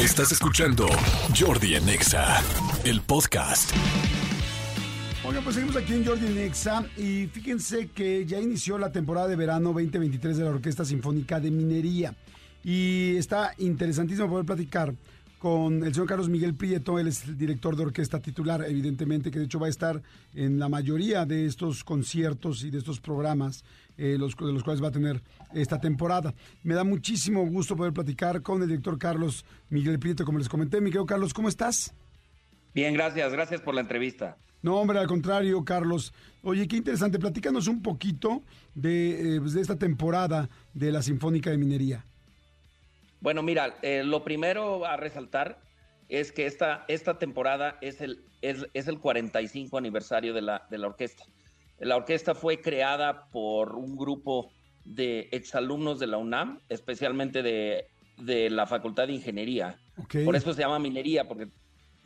Estás escuchando Jordi Anexa, el podcast. Oigan, pues seguimos aquí en Jordi Nexa y fíjense que ya inició la temporada de verano 2023 de la Orquesta Sinfónica de Minería y está interesantísimo poder platicar con el señor Carlos Miguel Prieto, él es el director de orquesta titular, evidentemente, que de hecho va a estar en la mayoría de estos conciertos y de estos programas, eh, los, de los cuales va a tener esta temporada. Me da muchísimo gusto poder platicar con el director Carlos Miguel Prieto, como les comenté. Mi querido Carlos, ¿cómo estás? Bien, gracias, gracias por la entrevista. No, hombre, al contrario, Carlos. Oye, qué interesante. Platícanos un poquito de, eh, pues, de esta temporada de la Sinfónica de Minería. Bueno, mira, eh, lo primero a resaltar es que esta, esta temporada es el, es, es, el 45 aniversario de la, de la orquesta. La orquesta fue creada por un grupo de exalumnos de la UNAM, especialmente de, de la Facultad de Ingeniería. Okay. Por eso se llama minería, porque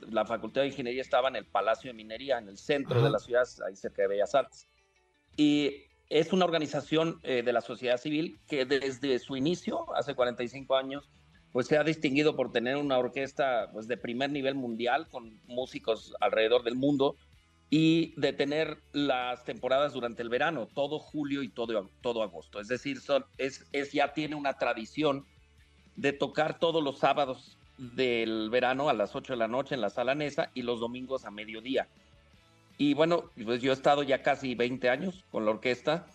la Facultad de Ingeniería estaba en el Palacio de Minería, en el centro Ajá. de la ciudad, ahí cerca de Bellas Artes. Y es una organización eh, de la sociedad civil que desde su inicio, hace 45 años, pues se ha distinguido por tener una orquesta pues, de primer nivel mundial con músicos alrededor del mundo y de tener las temporadas durante el verano, todo julio y todo, todo agosto. Es decir, son, es, es, ya tiene una tradición de tocar todos los sábados del verano a las 8 de la noche en la sala Nesa y los domingos a mediodía. Y bueno, pues yo he estado ya casi 20 años con la orquesta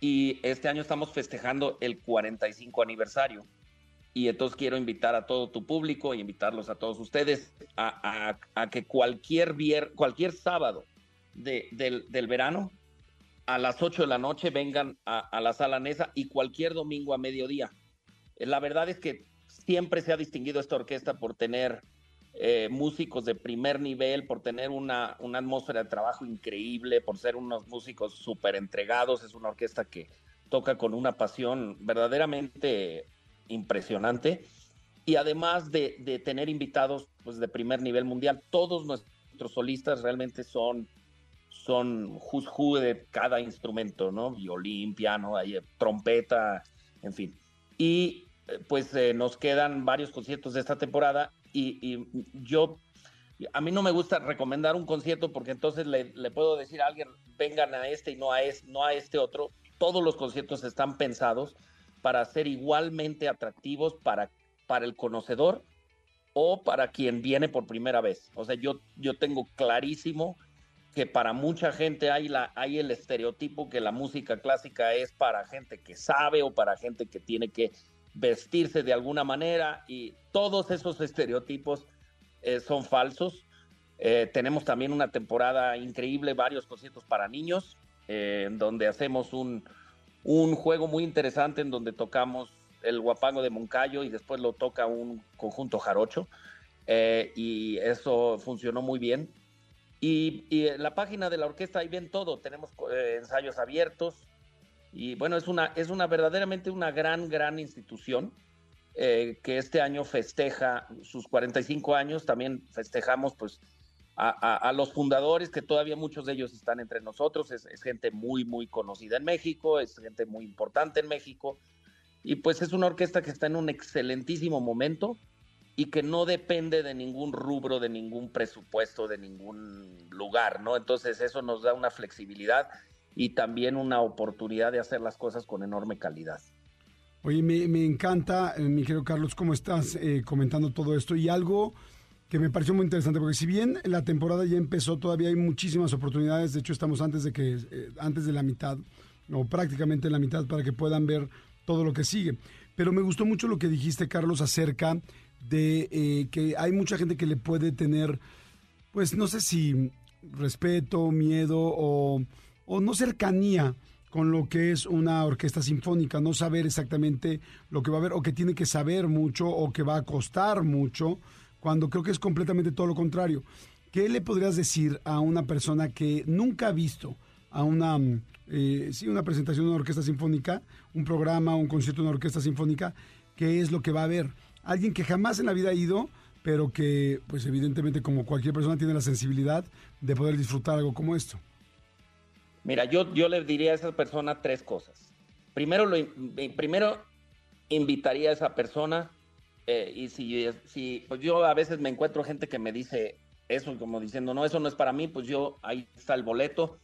y este año estamos festejando el 45 aniversario. Y entonces quiero invitar a todo tu público y invitarlos a todos ustedes a, a, a que cualquier, vier, cualquier sábado de, del, verano a las 8 de la noche vengan a, la sala Nesa y cualquier domingo a mediodía. La verdad es que siempre se ha distinguido esta orquesta por tener eh, músicos de primer nivel, por tener una, una, atmósfera de trabajo increíble, por ser unos músicos súper entregados. Es una orquesta que toca con una pasión verdaderamente impresionante. Y además de, de tener invitados pues, de primer nivel mundial, todos nuestros solistas realmente son, son who's who de cada instrumento, ¿no? Violín, piano, trompeta, en fin. Y pues eh, nos quedan varios conciertos de esta temporada y, y, yo, a mí no me gusta recomendar un concierto porque entonces le, le, puedo decir a alguien, vengan a este y no a, es, no a este otro. Todos los conciertos están pensados para ser igualmente atractivos para, para el conocedor o para quien viene por primera vez. O sea, yo, yo tengo clarísimo que para mucha gente hay, la, hay el estereotipo que la música clásica es para gente que sabe o para gente que tiene que vestirse de alguna manera y todos esos estereotipos eh, son falsos. Eh, tenemos también una temporada increíble, varios conciertos para niños, eh, donde hacemos un, un, juego muy interesante en donde tocamos el guapango de Moncayo y después lo toca un conjunto jarocho eh, y eso funcionó muy bien. Y, la página de la orquesta ahí ven todo, tenemos eh, ensayos abiertos, y bueno, es una, es una verdaderamente una gran, gran institución eh, que este año festeja sus 45 años. También festejamos pues a, los fundadores, que todavía muchos de ellos están entre nosotros. Es, es, gente muy, muy conocida en México, es gente muy importante en México. Y pues es una orquesta que está en un excelentísimo momento y que no depende de ningún rubro, de ningún presupuesto, de ningún lugar, ¿no? Entonces eso nos da una flexibilidad y también una oportunidad de hacer las cosas con enorme calidad. Oye, me, encanta, eh, mi querido Carlos, cómo estás eh, comentando todo esto y algo que me pareció muy interesante, porque si bien la temporada ya empezó, todavía hay muchísimas oportunidades, de hecho estamos antes de que, eh, antes de la mitad, o prácticamente la mitad, para que puedan ver todo lo que sigue. Pero me gustó mucho lo que dijiste, Carlos, acerca de eh, que hay mucha gente que le puede tener, pues no sé si respeto, miedo o o no cercanía con lo que es una orquesta sinfónica, no saber exactamente lo que va a haber o que tiene que saber mucho o que va a costar mucho, cuando creo que es completamente todo lo contrario. ¿Qué le podrías decir a una persona que nunca ha visto a una, eh, sí, una presentación de una orquesta sinfónica, un programa, un concierto de una orquesta sinfónica? ¿Qué es lo que va a ver? Alguien que jamás en la vida ha ido, pero que, pues evidentemente como cualquier persona tiene la sensibilidad de poder disfrutar algo como esto. Mira, yo, yo le diría a esa persona tres cosas. Primero, lo, primero, invitaría a esa persona eh, y si, si, pues yo a veces me encuentro gente que me dice eso, como diciendo, no, eso no es para mí, pues yo, ahí está el boleto.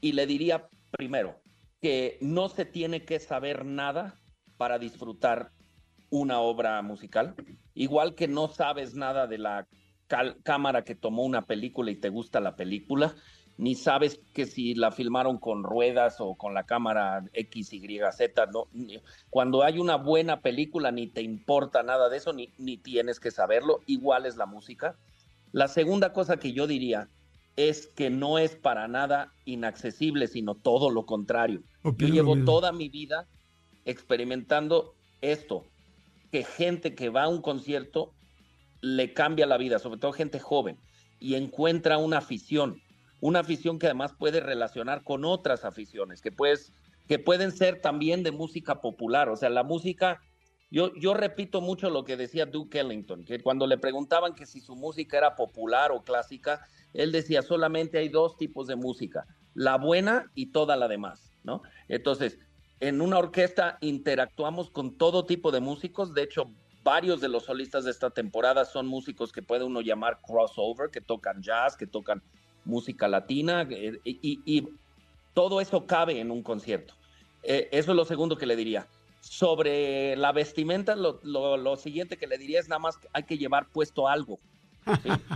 Y le diría primero que no se tiene que saber nada para disfrutar una obra musical. Igual que no sabes nada de la cámara que tomó una película y te gusta la película, ni sabes que si la filmaron con ruedas o con la cámara X, Y, Z, no, cuando hay una buena película ni te importa nada de eso, ni, ni tienes que saberlo, igual es la música. La segunda cosa que yo diría es que no es para nada inaccesible, sino todo lo contrario. yo llevo toda mi vida experimentando esto, que gente que va a un concierto le cambia la vida, sobre todo gente joven, y encuentra una afición una afición que además puede relacionar con otras aficiones, que, pues, que pueden ser también de música popular. O sea, la música, yo, yo repito mucho lo que decía Duke Ellington, que cuando le preguntaban que si su música era popular o clásica, él decía solamente hay dos tipos de música, la buena y toda la demás, ¿no? Entonces, en una orquesta interactuamos con todo tipo de músicos, de hecho, varios de los solistas de esta temporada son músicos que puede uno llamar crossover, que tocan jazz, que tocan música latina, eh, y, todo eso cabe en un concierto. Eh, eso es lo segundo que le diría. Sobre la vestimenta, lo, siguiente que le diría es nada más que hay que llevar puesto algo.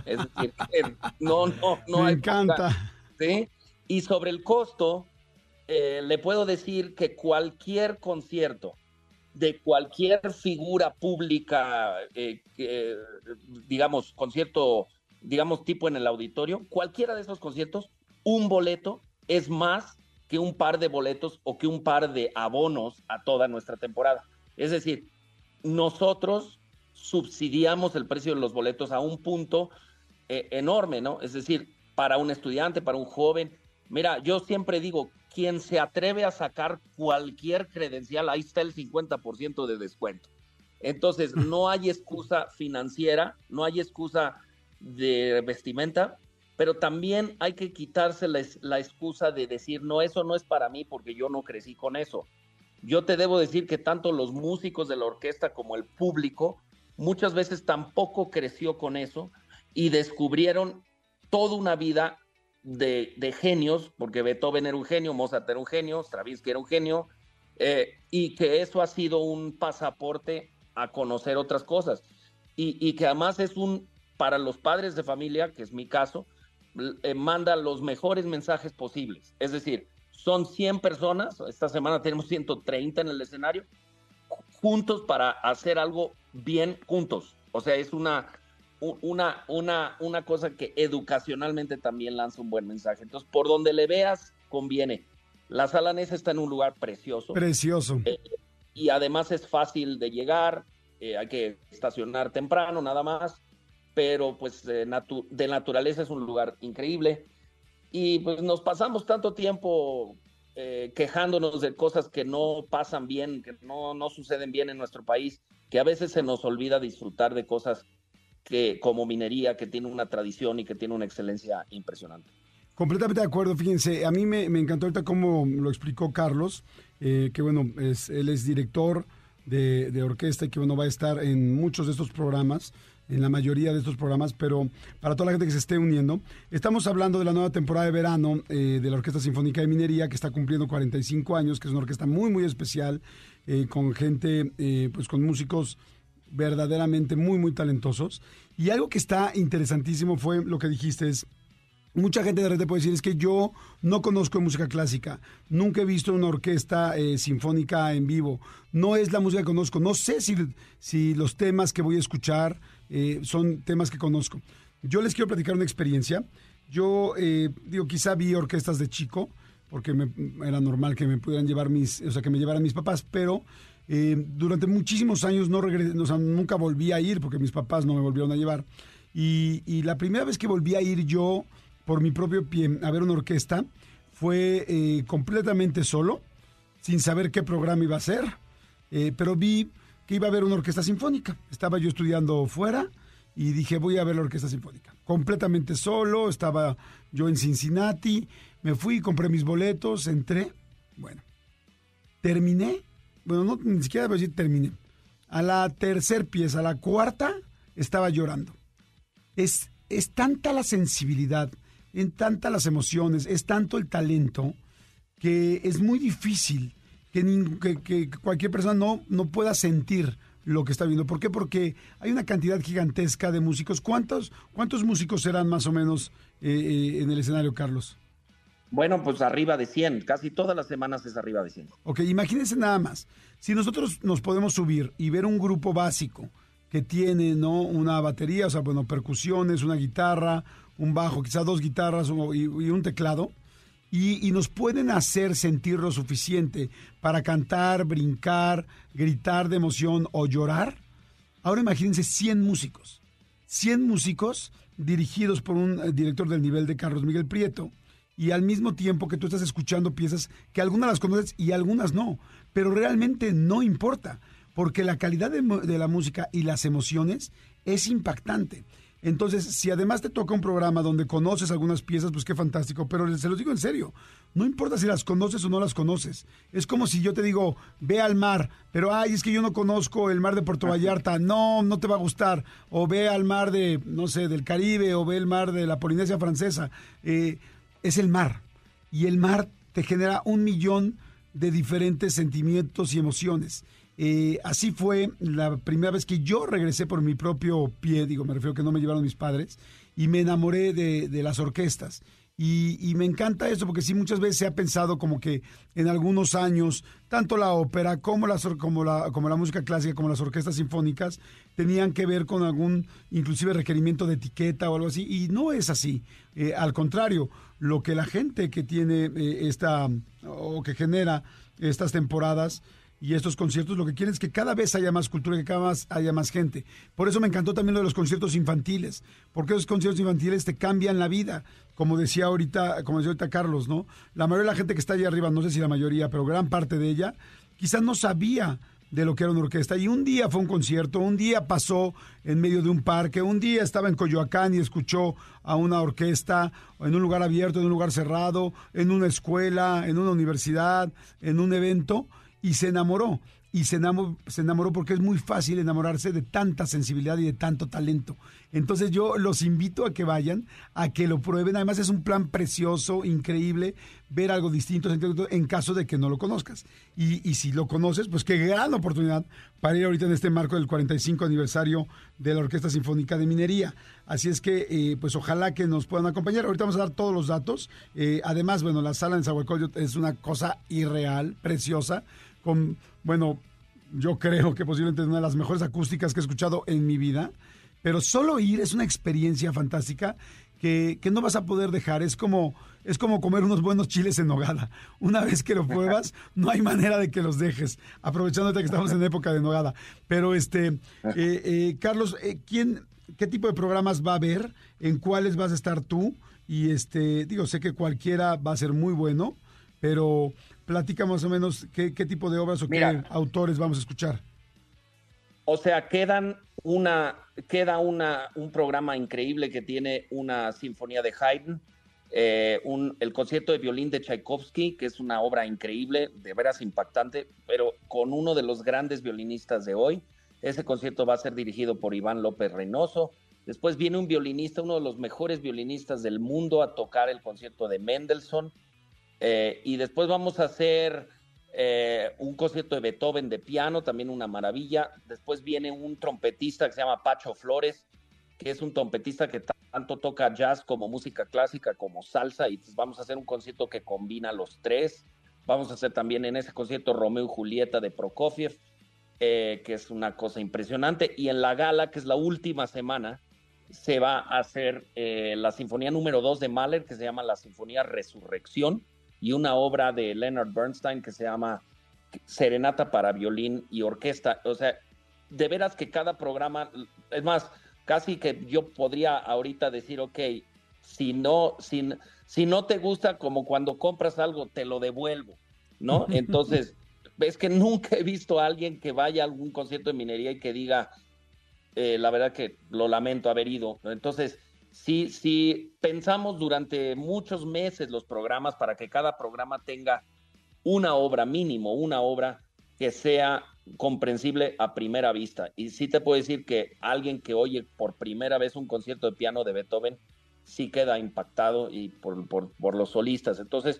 Es decir, no, no, no Me encanta. ¿sí? Y sobre el costo, eh, le puedo decir que cualquier concierto de cualquier figura pública, digamos, concierto digamos, tipo en el auditorio, cualquiera de esos conciertos, un boleto es más que un par de boletos o que un par de abonos a toda nuestra temporada. Es decir, nosotros subsidiamos el precio de los boletos a un punto eh, enorme, ¿no? Es decir, para un estudiante, para un joven. Mira, yo siempre digo, quien se atreve a sacar cualquier credencial, ahí está el 50% de descuento. Entonces, no hay excusa financiera, no hay excusa de vestimenta, pero también hay que quitarse la, excusa de decir, no, eso no es para mí porque yo no crecí con eso. Yo te debo decir que tanto los músicos de la orquesta como el público muchas veces tampoco creció con eso y descubrieron toda una vida de, genios, porque Beethoven era un genio, Mozart era un genio, Stravinsky era un genio, eh, y que eso ha sido un pasaporte a conocer otras cosas. y, que además es un para los padres de familia, que es mi caso, eh, manda los mejores mensajes posibles. Es decir, son 100 personas, esta semana tenemos 130 en el escenario, juntos para hacer algo bien juntos. O sea, es una, una, una, una cosa que educacionalmente también lanza un buen mensaje. Entonces, por donde le veas, conviene. La sala Nesa está en un lugar precioso. Precioso. Eh, y además es fácil de llegar, eh, hay que estacionar temprano, nada más pero pues de, naturaleza es un lugar increíble. Y pues nos pasamos tanto tiempo eh, quejándonos de cosas que no pasan bien, que no, no suceden bien en nuestro país, que a veces se nos olvida disfrutar de cosas que como minería, que tiene una tradición y que tiene una excelencia impresionante. Completamente de acuerdo, fíjense, a mí me, encantó ahorita cómo lo explicó Carlos, eh, que bueno, es, él es director de, de, orquesta y que bueno, va a estar en muchos de estos programas en la mayoría de estos programas, pero para toda la gente que se esté uniendo, estamos hablando de la nueva temporada de verano eh, de la Orquesta Sinfónica de Minería, que está cumpliendo 45 años, que es una orquesta muy, muy especial, eh, con gente, pues con músicos verdaderamente muy, muy talentosos. Y algo que está interesantísimo fue lo que dijiste, es Mucha gente de repente puede decir, es que yo no conozco música clásica, nunca he visto una orquesta eh, sinfónica en vivo, no es la música que conozco, no sé si, si los temas que voy a escuchar eh, son temas que conozco. Yo les quiero platicar una experiencia. Yo, eh, digo, quizá vi orquestas de chico, porque era normal que me pudieran llevar mis, o sea, que me llevaran mis papás, pero durante muchísimos años no regresé, o sea, nunca volví a ir porque mis papás no me volvieron a llevar. Y, y la primera vez que volví a ir yo por mi propio pie a ver una orquesta. Fue eh, completamente solo, sin saber qué programa iba a ser, eh, pero vi que iba a haber una orquesta sinfónica. Estaba yo estudiando fuera y dije, voy a ver la orquesta sinfónica. Completamente solo, estaba yo en Cincinnati, me fui, compré mis boletos, entré. Bueno, terminé, bueno, no, ni siquiera a decir terminé. A la tercer pieza, a la cuarta, estaba llorando. Es, es tanta la sensibilidad, en tanta las emociones, es tanto el talento, que es muy difícil que, que, cualquier persona no, no pueda sentir lo que está viendo. ¿Por qué? Porque hay una cantidad gigantesca de músicos. ¿Cuántos, cuántos músicos serán más o menos eh, eh, en el escenario, Carlos? Bueno, pues arriba de 100. Casi todas las semanas es arriba de 100. Ok, imagínense nada más. Si nosotros nos podemos subir y ver un grupo básico que tiene, ¿no? Una batería, o sea, bueno, percusiones, una guitarra, un bajo, quizás dos guitarras y un teclado y, nos pueden hacer sentir lo suficiente para cantar, brincar, gritar de emoción o llorar. Ahora imagínense 100 músicos, 100 músicos dirigidos por un eh, director del nivel de Carlos Miguel Prieto y al mismo tiempo que tú estás escuchando piezas que algunas las conoces y algunas no, pero realmente no importa, porque la calidad de, de la música y las emociones es impactante. Entonces, si además te toca un programa donde conoces algunas piezas, pues qué fantástico. Pero se los digo en serio, no importa si las conoces o no las conoces. Es como si yo te digo, ve al mar, pero ay, es que yo no conozco el mar de Puerto Vallarta. No, no te va a gustar. O ve al mar de, no sé, del Caribe, o ve el mar de la Polinesia Francesa. Eh, es el mar. Y el mar te genera un millón de diferentes sentimientos y emociones. Eh, así fue la primera vez que yo regresé por mi propio pie, digo, me refiero que no me llevaron mis padres, y me enamoré de, las orquestas. Y, me encanta esto porque sí muchas veces se ha pensado como que en algunos años tanto la ópera como la, como la, como la música clásica como las orquestas sinfónicas tenían que ver con algún inclusive requerimiento de etiqueta o algo así y no es así. Eh, al contrario, lo que la gente que tiene eh, esta o que genera estas temporadas y estos conciertos lo que quieren es que cada vez haya más cultura, que cada vez haya más gente. Por eso me encantó también lo de los conciertos infantiles, porque esos conciertos infantiles te cambian la vida, como decía ahorita, como decía ahorita Carlos, ¿no? La mayoría de la gente que está allá arriba, no sé si la mayoría, pero gran parte de ella, quizás no sabía de lo que era una orquesta. Y un día fue un concierto, un día pasó en medio de un parque, un día estaba en Coyoacán y escuchó a una orquesta en un lugar abierto, en un lugar cerrado, en una escuela, en una universidad, en un evento y se enamoró. Y se enamoró, se enamoró porque es muy fácil enamorarse de tanta sensibilidad y de tanto talento. Entonces yo los invito a que vayan, a que lo prueben. Además es un plan precioso, increíble, ver algo distinto en caso de que no lo conozcas. Y, si lo conoces, pues qué gran oportunidad para ir ahorita en este marco del 45 aniversario de la Orquesta Sinfónica de Minería. Así es que, eh, pues ojalá que nos puedan acompañar. Ahorita vamos a dar todos los datos. Eh, además, bueno, la sala en Zahualcóyotl es una cosa irreal, preciosa con, bueno, yo creo que posiblemente es una de las mejores acústicas que he escuchado en mi vida, pero solo ir es una experiencia fantástica que, no vas a poder dejar. Es como, es como comer unos buenos chiles en nogada. Una vez que lo pruebas, no hay manera de que los dejes, aprovechándote que estamos en época de nogada. Pero, este, eh, eh, Carlos, eh, ¿quién, ¿qué tipo de programas va a haber? ¿En cuáles vas a estar tú? Y, este, digo, sé que cualquiera va a ser muy bueno, pero platica más o menos qué, tipo de obras o qué autores vamos a escuchar. O sea, quedan una, queda una, un programa increíble que tiene una sinfonía de Haydn, eh, un, el concierto de violín de Tchaikovsky, que es una obra increíble, de veras impactante, pero con uno de los grandes violinistas de hoy. Ese concierto va a ser dirigido por Iván López Reynoso. Después viene un violinista, uno de los mejores violinistas del mundo, a tocar el concierto de Mendelssohn. Eh, y después vamos a hacer eh, un concierto de Beethoven de piano, también una maravilla. Después viene un trompetista que se llama Pacho Flores, que es un trompetista que tanto toca jazz como música clásica, como salsa, y vamos a hacer un concierto que combina los tres. Vamos a hacer también en ese concierto Romeo y Julieta de Prokofiev, eh, que es una cosa impresionante. Y en la gala, que es la última semana, se va a hacer la sinfonía número dos de Mahler, que se llama la Sinfonía Resurrección y una obra de Leonard Bernstein que se llama Serenata para violín y orquesta. O sea, de veras que cada programa, es más, casi que yo podría ahorita decir, ok, si no, si, si no te gusta, como cuando compras algo, te lo devuelvo, ¿no? Entonces, ves que nunca he visto a alguien que vaya a algún concierto de minería y que diga, eh, la verdad que lo lamento haber ido. Entonces, si, si pensamos durante muchos meses los programas para que cada programa tenga una obra mínimo, una obra que sea comprensible a primera vista. Y sí te puedo decir que alguien que oye por primera vez un concierto de piano de Beethoven sí queda impactado y por, los solistas. Entonces,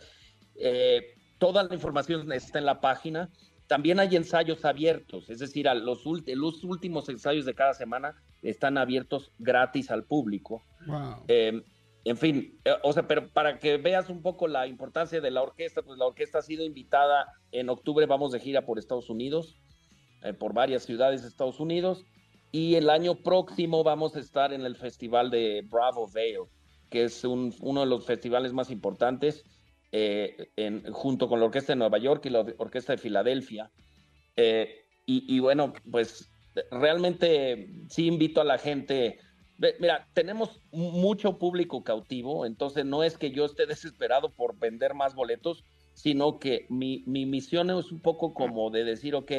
eh, toda la información está en la página. También hay ensayos abiertos, es decir, a los, los últimos ensayos de cada semana están abiertos gratis al público. Em, en fin, eh, o sea, pero para que veas un poco la importancia de la orquesta, pues la orquesta ha sido invitada en octubre, vamos de gira por Estados Unidos, eh, por varias ciudades de Estados Unidos, y el año próximo vamos a estar en el festival de Bravo Vale, que es uno de los festivales más importantes, eh, en, junto con la Orquesta de Nueva York y la Orquesta de Filadelfia. y, bueno, pues realmente sí invito a la gente Mira, tenemos mucho público cautivo, entonces no es que yo esté desesperado por vender más boletos, sino que mi, misión es un poco como de decir, ok,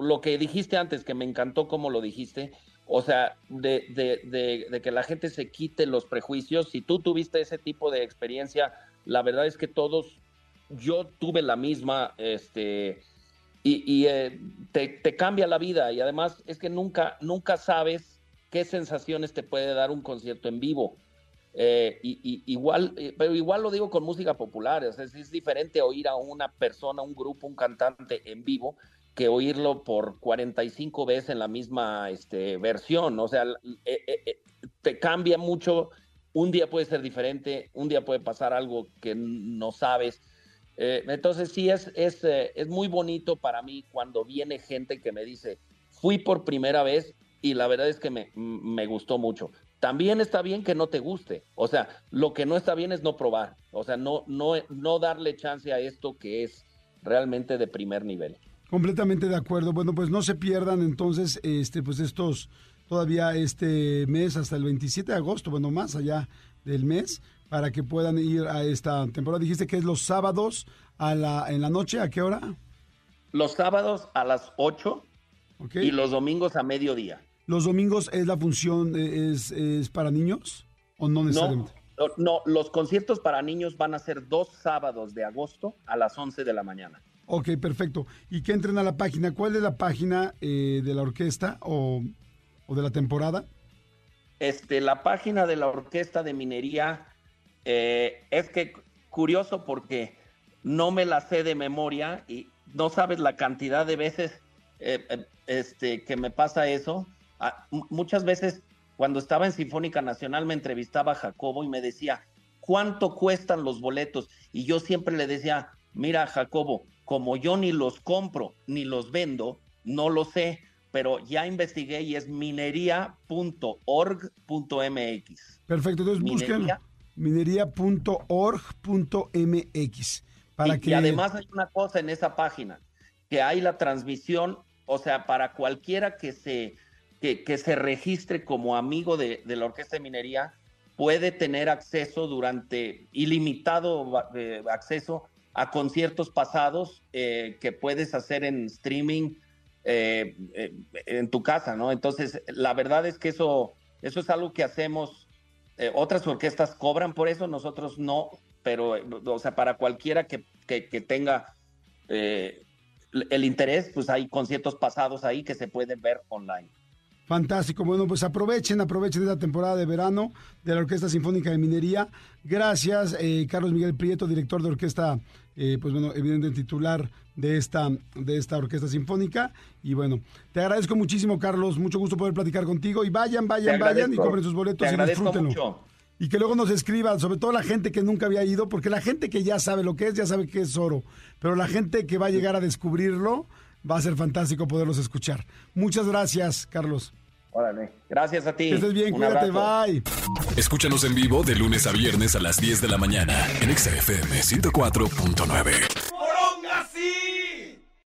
lo que dijiste antes, que me encantó como lo dijiste, o sea, de, de, de, que la gente se quite los prejuicios. Si tú tuviste ese tipo de experiencia, la verdad es que todos, yo tuve la misma, este, y, eh, te, te, cambia la vida. Y además es que nunca, nunca sabes qué sensaciones te puede dar un concierto en vivo. Eh, y, igual, eh, pero igual lo digo con música popular, es, es, diferente oír a una persona, un grupo, un cantante en vivo que oírlo por 45 veces en la misma este, versión, o sea, eh, te cambia mucho, un día puede ser diferente, un día puede pasar algo que no sabes. entonces sí, es, es, es muy bonito para mí cuando viene gente que me dice, fui por primera vez y la verdad es que me, me, gustó mucho. También está bien que no te guste, o sea, lo que no está bien es no probar, o sea, no, no, no darle chance a esto que es realmente de primer nivel. Completamente de acuerdo. Bueno, pues no se pierdan entonces este, pues estos todavía este mes hasta el 27 de agosto, bueno, más allá del mes, para que puedan ir a esta temporada. Dijiste que es los sábados a la, en la noche, ¿a qué hora? Los sábados a las 8 y los domingos a mediodía. ¿Los domingos es la función, eh, es, para niños o no necesariamente? No, los conciertos para niños van a ser dos sábados de agosto a las 11 de la mañana. Ok, perfecto. ¿Y qué entren a la página? ¿Cuál es la página eh, de la orquesta o, de la temporada? Este, la página de la orquesta de minería eh, es que curioso porque no me la sé de memoria y no sabes la cantidad de veces este, que me pasa eso muchas veces cuando estaba en Sinfónica Nacional me entrevistaba Jacobo y me decía, ¿cuánto cuestan los boletos? Y yo siempre le decía, mira Jacobo, como yo ni los compro ni los vendo, no lo sé, pero ya investigué y es minería.org.mx. Perfecto, entonces busquen minería.org.mx. Para que... Y además hay una cosa en esa página, que hay la transmisión, o sea, para cualquiera que se que, se registre como amigo de, la Orquesta de Minería puede tener acceso durante ilimitado eh, acceso a conciertos pasados eh, que puedes hacer en streaming eh, en tu casa, ¿no? Entonces, la verdad es que eso, eso es algo que hacemos. otras orquestas cobran por eso, nosotros no, pero, o sea, para cualquiera que, que tenga el interés, pues hay conciertos pasados ahí que se pueden ver online. Fantástico. Bueno, pues aprovechen, aprovechen esta temporada de verano de la Orquesta Sinfónica de Minería. Gracias, eh, Carlos Miguel Prieto, director de orquesta, eh, pues bueno, evidentemente titular de esta, de esta Orquesta Sinfónica. Y bueno, te agradezco muchísimo, Carlos. Mucho gusto poder platicar contigo. Y vayan, vayan, vayan y compren sus boletos y disfrútenlo. Y que luego nos escriban, sobre todo la gente que nunca había ido, porque la gente que ya sabe lo que es, ya sabe que es oro. Pero la gente que va a llegar a descubrirlo, va a ser fantástico poderlos escuchar. Muchas gracias, Carlos. Órale. Gracias a ti. Que estés bien, cuídate, bye. Escúchanos en vivo de lunes a viernes a las 10 de la mañana en XFM 104.9.